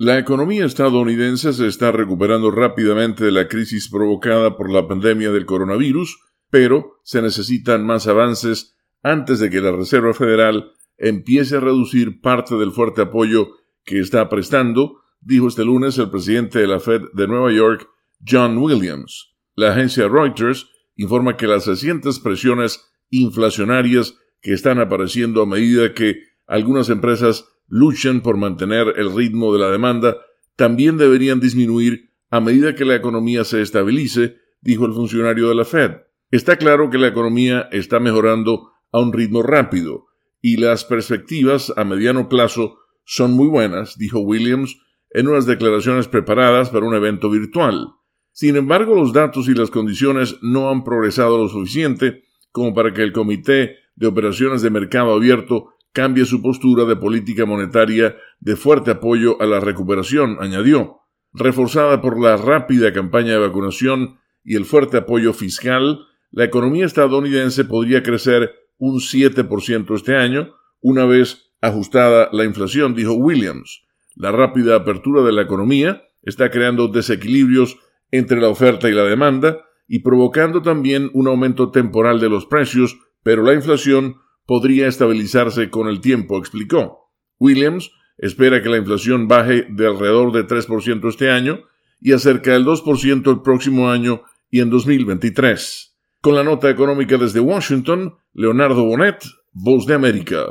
La economía estadounidense se está recuperando rápidamente de la crisis provocada por la pandemia del coronavirus, pero se necesitan más avances antes de que la Reserva Federal empiece a reducir parte del fuerte apoyo que está prestando, dijo este lunes el presidente de la Fed de Nueva York, John Williams. La agencia Reuters informa que las recientes presiones inflacionarias que están apareciendo a medida que algunas empresas luchan por mantener el ritmo de la demanda también deberían disminuir a medida que la economía se estabilice, dijo el funcionario de la Fed. Está claro que la economía está mejorando a un ritmo rápido y las perspectivas a mediano plazo son muy buenas, dijo Williams en unas declaraciones preparadas para un evento virtual. Sin embargo, los datos y las condiciones no han progresado lo suficiente como para que el Comité de Operaciones de Mercado Abierto cambie su postura de política monetaria de fuerte apoyo a la recuperación, añadió. Reforzada por la rápida campaña de vacunación y el fuerte apoyo fiscal, la economía estadounidense podría crecer un 7% este año, una vez ajustada la inflación, dijo Williams. La rápida apertura de la economía está creando desequilibrios entre la oferta y la demanda y provocando también un aumento temporal de los precios, pero la inflación podría estabilizarse con el tiempo, explicó. Williams espera que la inflación baje de alrededor de 3% este año y a cerca del 2% el próximo año y en 2023. Con la nota económica desde Washington, Leonardo Bonet, Voz de América.